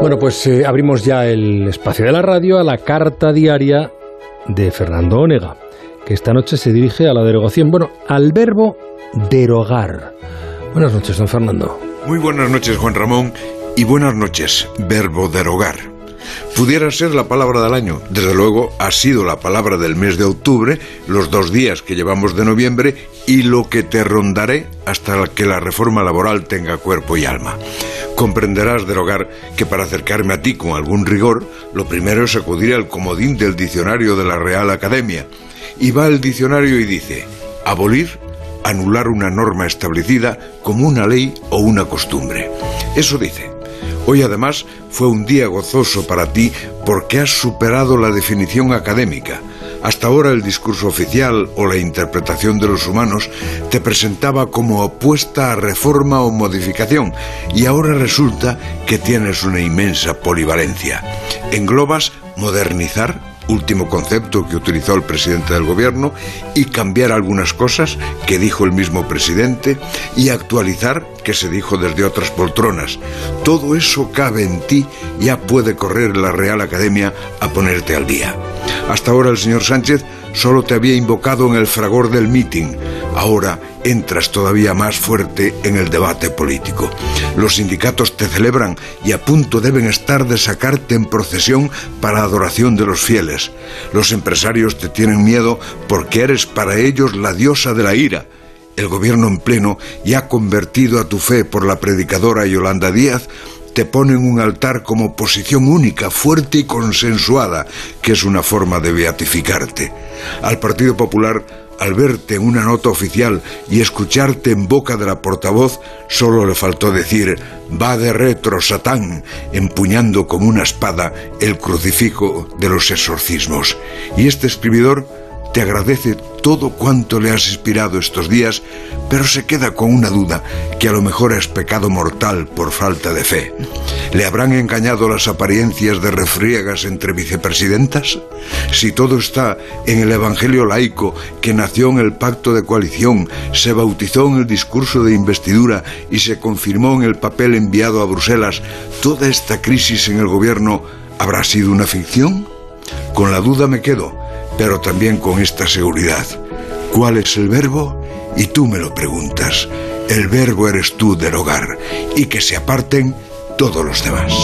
Bueno, pues eh, abrimos ya el espacio de la radio a la carta diaria de Fernando Onega, que esta noche se dirige a la derogación, bueno, al verbo derogar. Buenas noches, don Fernando. Muy buenas noches, Juan Ramón, y buenas noches, verbo derogar. Pudiera ser la palabra del año. Desde luego, ha sido la palabra del mes de octubre, los dos días que llevamos de noviembre y lo que te rondaré hasta que la reforma laboral tenga cuerpo y alma. Comprenderás, derogar, que para acercarme a ti con algún rigor, lo primero es acudir al comodín del diccionario de la Real Academia. Y va el diccionario y dice, abolir, anular una norma establecida como una ley o una costumbre. Eso dice. Hoy además fue un día gozoso para ti porque has superado la definición académica. Hasta ahora el discurso oficial o la interpretación de los humanos te presentaba como opuesta a reforma o modificación y ahora resulta que tienes una inmensa polivalencia. Englobas modernizar, último concepto que utilizó el presidente del gobierno, y cambiar algunas cosas que dijo el mismo presidente, y actualizar que se dijo desde otras poltronas. Todo eso cabe en ti, ya puede correr la Real Academia a ponerte al día. Hasta ahora el señor Sánchez solo te había invocado en el fragor del meeting. Ahora entras todavía más fuerte en el debate político. Los sindicatos te celebran y a punto deben estar de sacarte en procesión para adoración de los fieles. Los empresarios te tienen miedo porque eres para ellos la diosa de la ira. El gobierno en pleno ya ha convertido a tu fe por la predicadora Yolanda Díaz te ponen un altar como posición única, fuerte y consensuada, que es una forma de beatificarte. Al Partido Popular, al verte en una nota oficial y escucharte en boca de la portavoz, solo le faltó decir, va de retro, Satán, empuñando como una espada el crucifijo de los exorcismos. Y este escribidor te agradece todo cuanto le has inspirado estos días, pero se queda con una duda, que a lo mejor es pecado mortal por falta de fe. ¿Le habrán engañado las apariencias de refriegas entre vicepresidentas? Si todo está en el Evangelio laico que nació en el pacto de coalición, se bautizó en el discurso de investidura y se confirmó en el papel enviado a Bruselas, ¿toda esta crisis en el gobierno habrá sido una ficción? Con la duda me quedo, pero también con esta seguridad. ¿Cuál es el verbo? Y tú me lo preguntas. El verbo eres tú del hogar y que se aparten todos los demás.